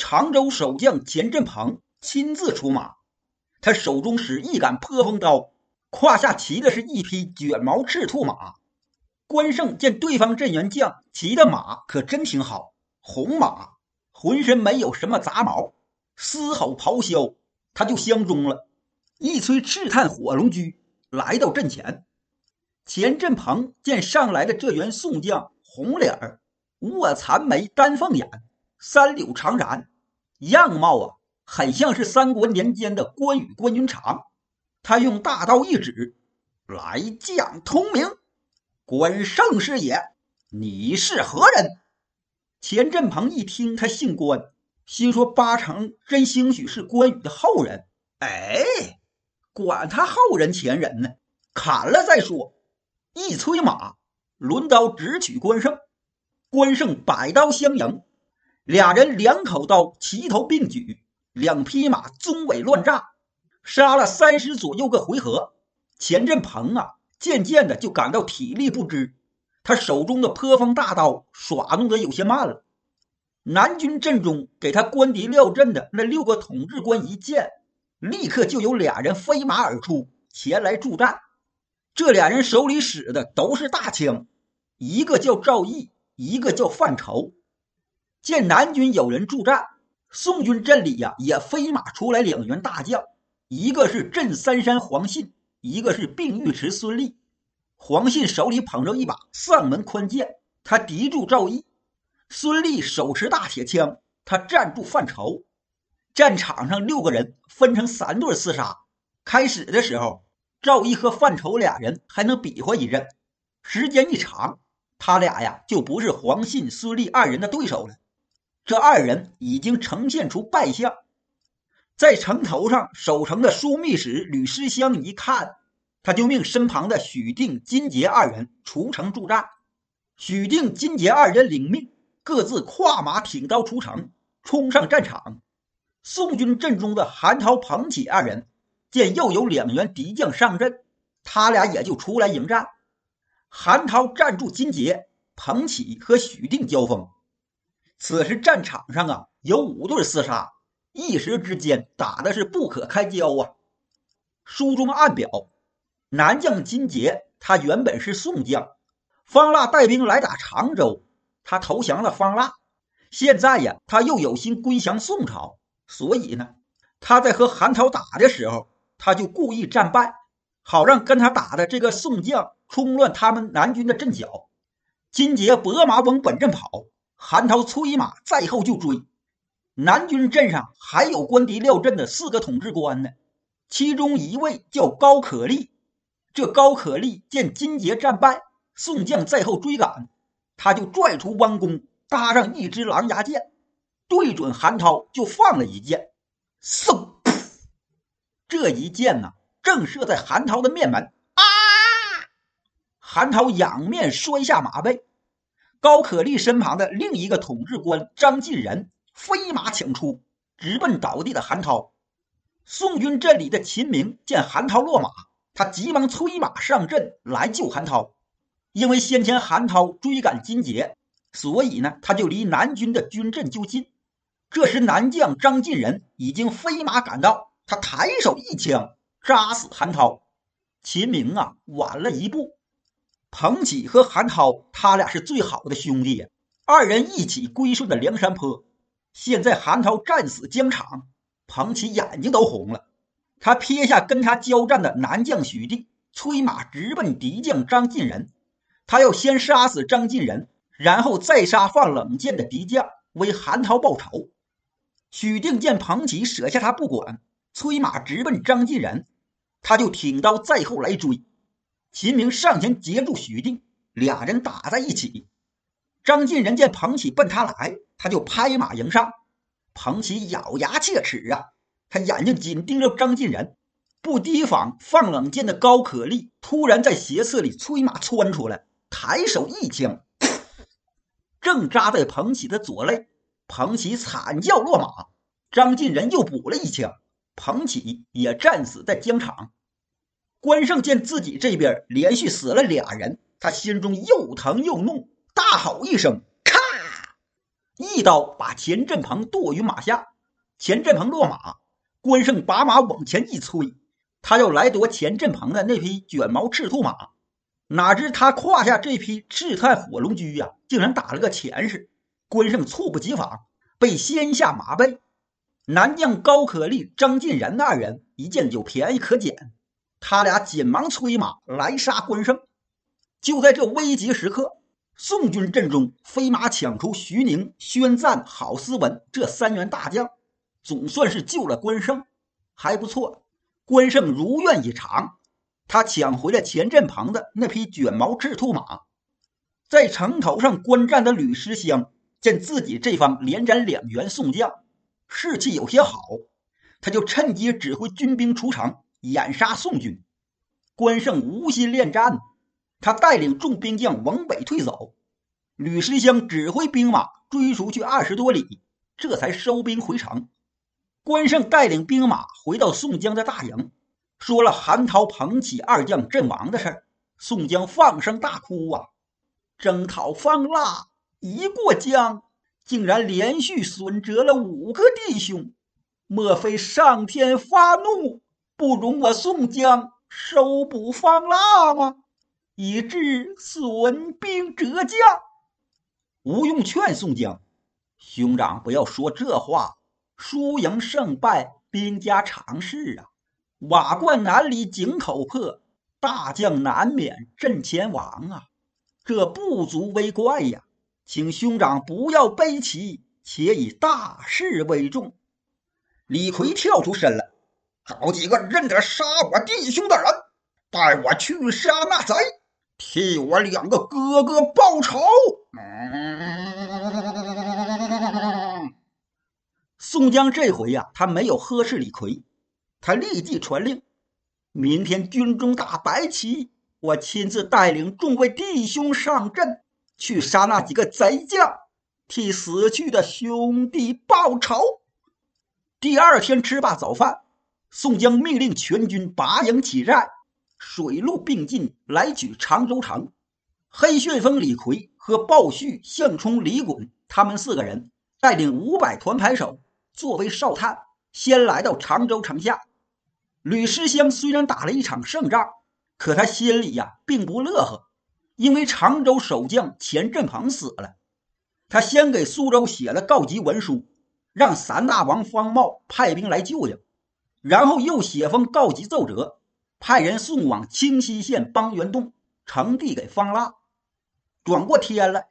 常州守将钱振鹏亲自出马，他手中使一杆破风刀，胯下骑的是一匹卷毛赤兔马。关胜见对方阵员将骑的马可真挺好，红马，浑身没有什么杂毛，嘶吼咆哮，他就相中了，一催赤炭火龙驹来到阵前。钱振鹏见上来的这员宋将，红脸儿，卧蚕眉，丹凤眼，三绺长髯，样貌啊，很像是三国年间的关羽关云长。他用大刀一指：“来将通明，关胜是也。你是何人？”钱振鹏一听他姓关，心说八成真兴许是关羽的后人。哎，管他后人前人呢，砍了再说。一催马，抡刀直取关胜。关胜摆刀相迎，俩人两口刀齐头并举，两匹马鬃尾乱炸，杀了三十左右个回合。钱振鹏啊，渐渐的就感到体力不支，他手中的破风大刀耍弄得有些慢了。南军阵中给他官敌廖阵的那六个统治官一见，立刻就有俩人飞马而出，前来助战。这俩人手里使的都是大枪，一个叫赵毅，一个叫范畴。见南军有人助战，宋军阵里呀也飞马出来两员大将，一个是镇三山黄信，一个是并尉迟孙立。黄信手里捧着一把丧门宽剑，他敌住赵毅；孙立手持大铁枪，他站住范畴。战场上六个人分成三对厮杀，开始的时候。赵毅和范畴俩人还能比划一阵，时间一长，他俩呀就不是黄信、孙立二人的对手了。这二人已经呈现出败相，在城头上守城的枢密使吕师襄一看，他就命身旁的许定、金杰二人出城助战。许定、金杰二人领命，各自跨马挺刀出城，冲上战场。宋军阵中的韩涛、彭起二人。见又有两员敌将上阵，他俩也就出来迎战。韩涛站住金杰，彭起和许定交锋。此时战场上啊有五对厮杀，一时之间打的是不可开交啊。书中暗表，南将金杰他原本是宋将，方腊带兵来打常州，他投降了方腊。现在呀，他又有心归降宋朝，所以呢，他在和韩涛打的时候。他就故意战败，好让跟他打的这个宋将冲乱他们南军的阵脚。金杰拨马往本阵跑，韩涛催马在后就追。南军阵上还有官敌廖阵的四个统治官呢，其中一位叫高可立。这高可立见金杰战败，宋将在后追赶，他就拽出弯弓，搭上一支狼牙箭，对准韩涛就放了一箭，嗖。这一箭呢，正射在韩涛的面门啊！韩涛仰面摔下马背。高可立身旁的另一个统治官张进仁飞马抢出，直奔倒地的韩涛。宋军阵里的秦明见韩涛落马，他急忙催马上阵来救韩涛。因为先前韩涛追赶金杰，所以呢，他就离南军的军阵就近。这时，南将张进仁已经飞马赶到。他抬手一枪扎死韩涛，秦明啊晚了一步。彭起和韩涛他俩是最好的兄弟呀，二人一起归顺的梁山坡。现在韩涛战死疆场，彭起眼睛都红了。他撇下跟他交战的南将许定，催马直奔敌将张进仁。他要先杀死张进仁，然后再杀放冷箭的敌将，为韩涛报仇。许定见彭起舍下他不管。催马直奔张进仁，他就挺刀在后来追。秦明上前截住许定，俩人打在一起。张进仁见彭起奔他来，他就拍马迎上。彭起咬牙切齿啊，他眼睛紧盯着张进仁，不提防放冷箭的高可立突然在斜刺里催马窜出来，抬手一枪，正扎在彭起的左肋。彭起惨叫落马，张进仁又补了一枪。彭起也战死在疆场。关胜见自己这边连续死了俩人，他心中又疼又怒，大吼一声：“咔！”一刀把钱振鹏剁于马下。钱振鹏落马，关胜把马往前一催，他要来夺钱振鹏的那匹卷毛赤兔马。哪知他胯下这匹赤炭火龙驹呀，竟然打了个前势，关胜猝不及防，被掀下马背。南将高可立、张进仁二人一见有便宜可捡，他俩紧忙催马来杀关胜。就在这危急时刻，宋军阵中飞马抢出徐宁、宣赞、郝思文这三员大将，总算是救了关胜，还不错。关胜如愿以偿。他抢回了前阵旁的那匹卷毛赤兔马，在城头上观战的吕师乡见自己这方连斩两员宋将，士气有些好，他就趁机指挥军兵出城掩杀宋军。关胜无心恋战，他带领众兵将往北退走。吕师乡指挥兵马追出去二十多里，这才收兵回城。关胜带领兵马回到宋江的大营。说了韩涛、彭起二将阵亡的事，宋江放声大哭啊！征讨方腊一过江，竟然连续损折了五个弟兄，莫非上天发怒，不容我宋江收捕方腊吗？以致损兵折将。吴用劝宋江：“兄长不要说这话，输赢胜败，兵家常事啊。”瓦罐难离井口破，大将难免阵前亡啊！这不足为怪呀，请兄长不要悲戚，且以大事为重。李逵跳出身来，找几个认得杀我弟兄的人，带我去杀那贼，替我两个哥哥报仇。宋江这回呀，他没有呵斥李逵。他立即传令：明天军中打白旗，我亲自带领众位弟兄上阵，去杀那几个贼将，替死去的兄弟报仇。第二天吃罢早饭，宋江命令全军拔营起寨，水陆并进来取常州城。黑旋风李逵和鲍旭、项冲、李衮他们四个人带领五百团牌手，作为哨探，先来到常州城下。吕师襄虽然打了一场胜仗，可他心里呀并不乐呵，因为常州守将钱振鹏死了。他先给苏州写了告急文书，让三大王方茂派兵来救救，然后又写封告急奏折，派人送往清溪县邦元洞，呈递给方腊。转过天来，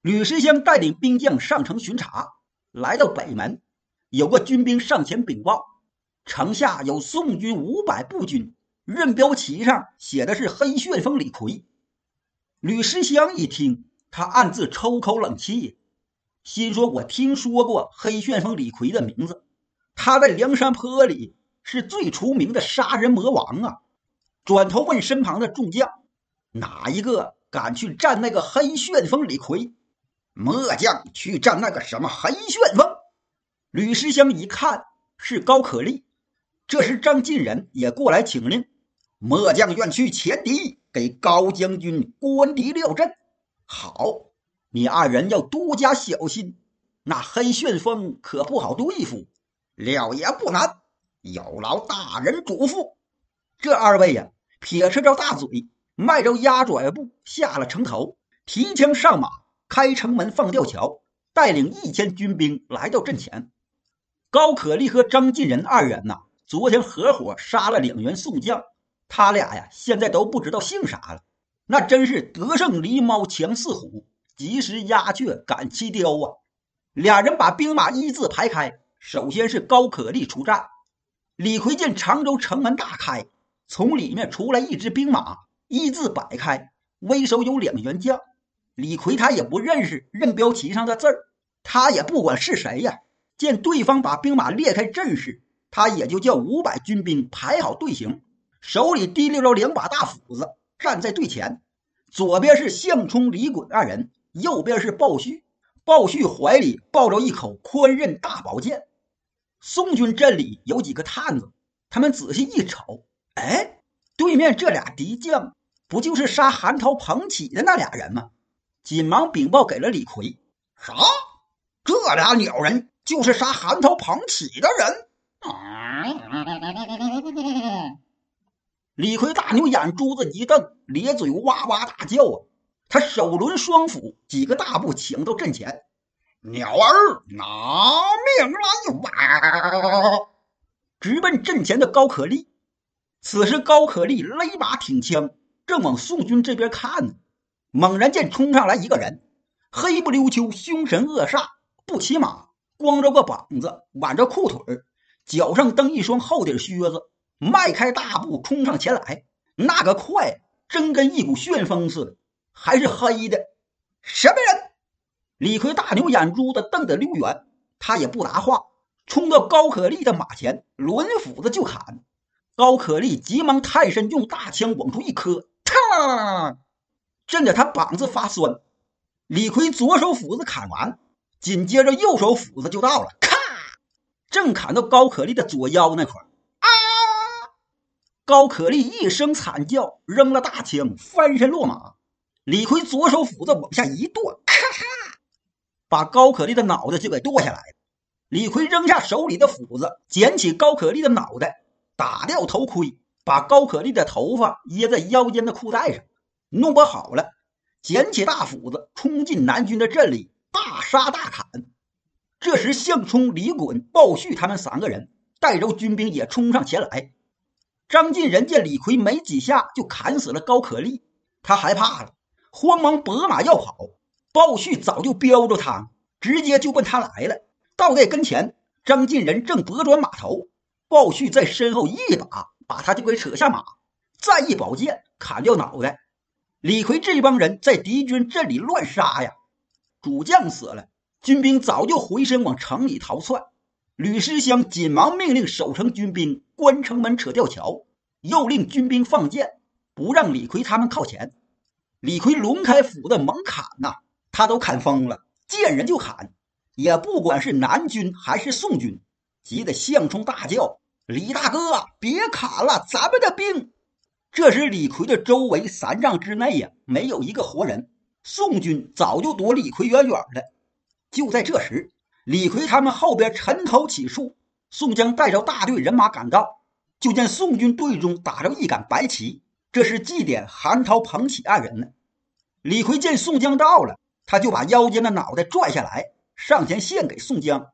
吕师乡带领兵将上城巡查，来到北门，有个军兵上前禀报。城下有宋军五百步军，任标旗上写的是黑旋风李逵。吕师乡一听，他暗自抽口冷气，心说：“我听说过黑旋风李逵的名字，他在梁山坡里是最出名的杀人魔王啊！”转头问身旁的众将：“哪一个敢去战那个黑旋风李逵？”末将去战那个什么黑旋风？吕师乡一看是高可立。这时，张进仁也过来请令，末将愿去前敌，给高将军官敌料阵。好，你二人要多加小心，那黑旋风可不好对付。料也不难，有劳大人嘱咐。这二位呀，撇着着大嘴，迈着鸭爪步下了城头，提枪上马，开城门放吊桥，带领一千军兵来到阵前。高可立和张进仁二人呐。昨天合伙杀了两员宋将，他俩呀现在都不知道姓啥了。那真是得胜狸猫强似虎，及时鸦雀赶七雕啊！俩人把兵马一字排开，首先是高可立出战。李逵见常州城门大开，从里面出来一支兵马，一字摆开，为首有两员将。李逵他也不认识任标旗上的字儿，他也不管是谁呀。见对方把兵马列开阵势。他也就叫五百军兵排好队形，手里提溜着两把大斧子，站在队前。左边是项冲、李衮二人，右边是鲍旭。鲍旭怀里抱着一口宽刃大宝剑。宋军阵里有几个探子，他们仔细一瞅，哎，对面这俩敌将不就是杀韩涛、彭起的那俩人吗？紧忙禀报给了李逵。啥？这俩鸟人就是杀韩涛、彭起的人。李逵大牛眼珠子一瞪，咧嘴哇哇大叫啊！他手抡双斧，几个大步请到阵前。鸟儿拿命来！哇直奔阵前的高可立。此时高可立勒马挺枪，正往宋军这边看呢。猛然见冲上来一个人，黑不溜秋，凶神恶煞，不骑马，光着个膀子，挽着裤腿脚上蹬一双厚底靴子。迈开大步冲上前来，那个快，真跟一股旋风似的，还是黑的。什么人？李逵大牛眼珠子瞪得溜圆，他也不答话，冲到高可立的马前，抡斧子就砍。高可立急忙探身，用大枪往出一磕，嘡，震得他膀子发酸。李逵左手斧子砍完，紧接着右手斧子就到了，咔，正砍到高可立的左腰那块啊高可立一声惨叫，扔了大枪，翻身落马。李逵左手斧子往下一剁，咔嚓，把高可立的脑袋就给剁下来了。李逵扔下手里的斧子，捡起高可立的脑袋，打掉头盔，把高可立的头发掖在腰间的裤带上，弄不好了，捡起大斧子，冲进南军的阵里，大杀大砍。这时，项冲、李衮、鲍旭他们三个人带着军兵也冲上前来。张进人见李逵没几下就砍死了高可立，他害怕了，慌忙拨马要跑。鲍旭早就标着他，直接就奔他来了。到在跟前，张进仁正拨转马头，鲍旭在身后一把把他就给扯下马，再一宝剑砍掉脑袋。李逵这帮人在敌军阵里乱杀呀，主将死了，军兵早就回身往城里逃窜。吕师香紧忙命令守城军兵关城门、扯吊桥，又令军兵放箭，不让李逵他们靠前。李逵抡开斧子猛砍呐，他都砍疯了，见人就砍，也不管是南军还是宋军，急得项冲大叫：“李大哥，别砍了，咱们的兵！”这时李逵的周围三丈之内呀，没有一个活人，宋军早就躲李逵远远的。就在这时。李逵他们后边沉头起树，宋江带着大队人马赶到，就见宋军队中打着一杆白旗，这是祭奠韩涛、彭起二人呢。李逵见宋江到了，他就把腰间的脑袋拽下来，上前献给宋江。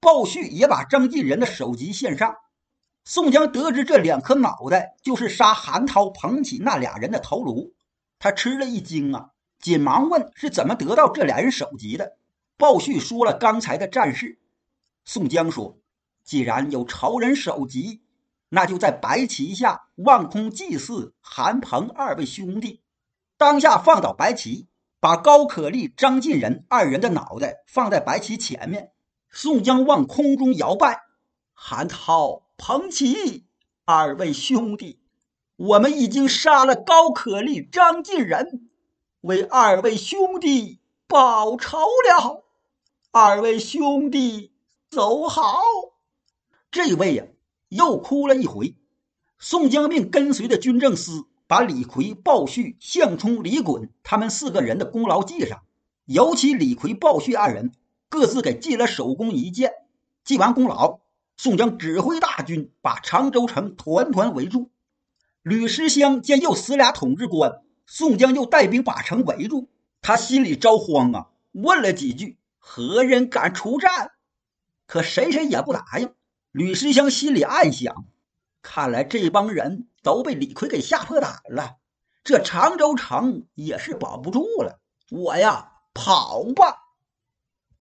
鲍旭也把张进仁的首级献上。宋江得知这两颗脑袋就是杀韩涛、彭起那俩人的头颅，他吃了一惊啊，紧忙问是怎么得到这俩人首级的。鲍旭说了刚才的战事，宋江说：“既然有仇人首级，那就在白旗下望空祭祀韩鹏二位兄弟。”当下放倒白旗，把高可立、张进仁二人的脑袋放在白旗前面。宋江往空中摇拜：“韩涛、彭起二位兄弟，我们已经杀了高可立、张进仁，为二位兄弟报仇了。”二位兄弟走好！这位呀，又哭了一回。宋江命跟随的军政司把李逵、鲍旭、项冲、李衮他们四个人的功劳记上，尤其李逵、鲍旭二人各自给记了首功一件。记完功劳，宋江指挥大军把常州城团团围住。吕师乡见又死俩统治官，宋江又带兵把城围住，他心里着慌啊，问了几句。何人敢出战？可谁谁也不答应。吕师乡心里暗想：看来这帮人都被李逵给吓破胆了，这常州城也是保不住了。我呀，跑吧！